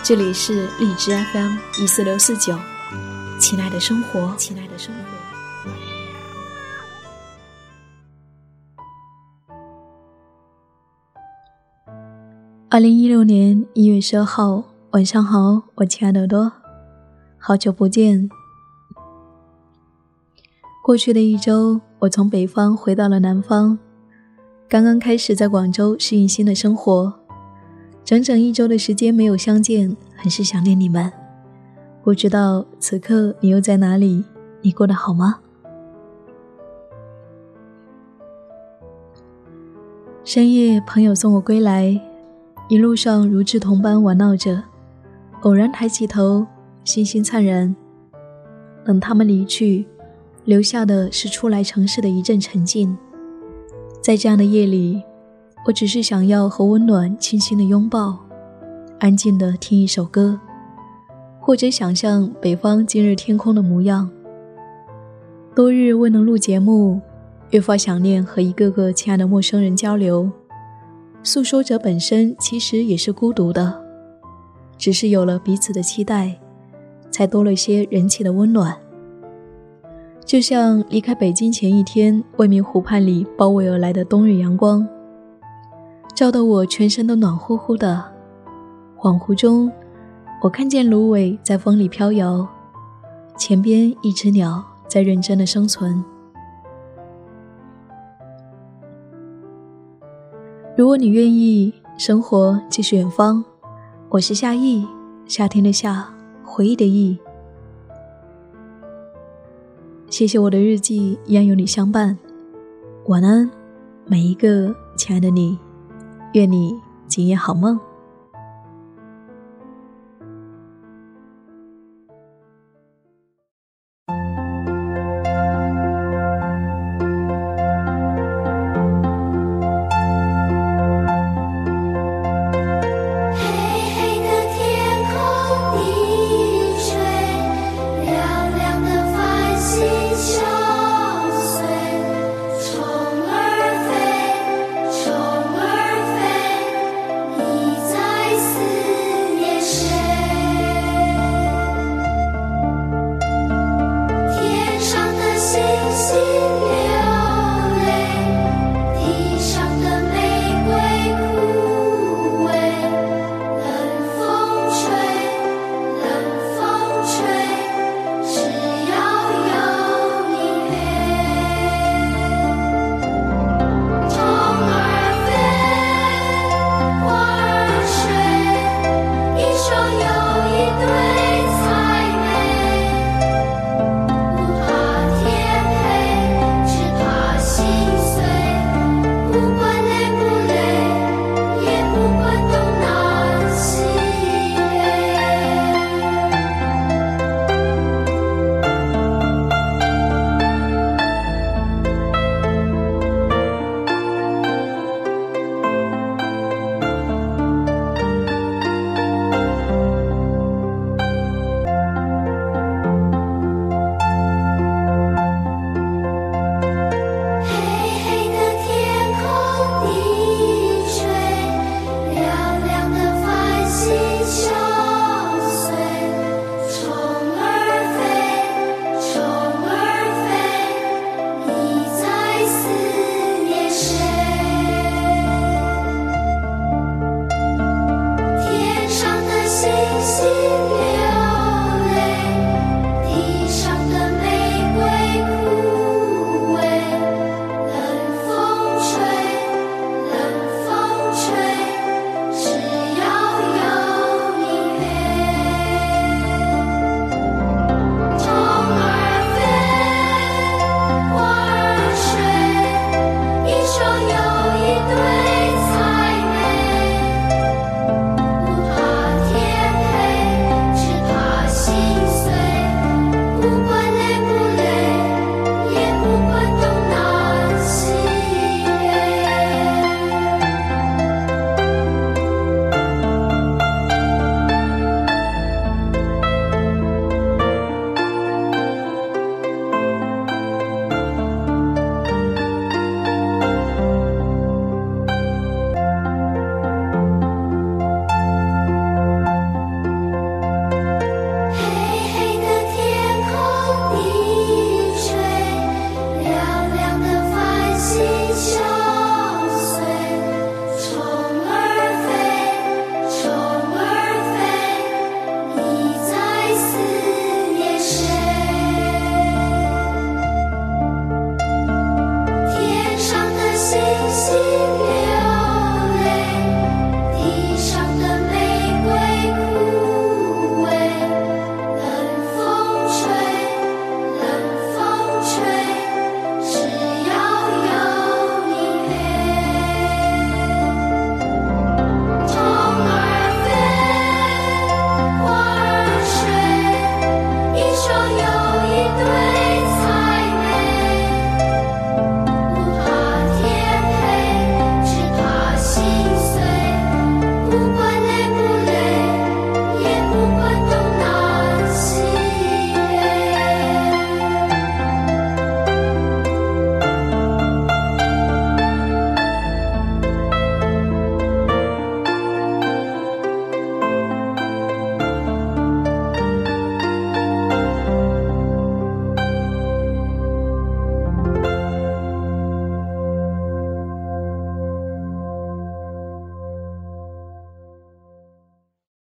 这里是荔枝 FM 一四六四九，亲爱的生活，亲爱的生活。二零一六年一月十二号晚上好，我亲爱的耳朵，好久不见。过去的一周，我从北方回到了南方，刚刚开始在广州适应新的生活。整整一周的时间没有相见，很是想念你们。不知道此刻你又在哪里？你过得好吗？深夜，朋友送我归来，一路上如稚童般玩闹着。偶然抬起头，星星灿然。等他们离去，留下的是初来城市的一阵沉静。在这样的夜里。我只是想要和温暖轻轻的拥抱，安静的听一首歌，或者想象北方今日天空的模样。多日未能录节目，越发想念和一个个亲爱的陌生人交流。诉说者本身其实也是孤独的，只是有了彼此的期待，才多了些人情的温暖。就像离开北京前一天，未名湖畔里包围而来的冬日阳光。照得我全身都暖乎乎的，恍惚中，我看见芦苇在风里飘摇，前边一只鸟在认真的生存。如果你愿意，生活即是远方。我是夏意，夏天的夏，回忆的忆。谢谢我的日记依然有你相伴。晚安，每一个亲爱的你。愿你今夜好梦。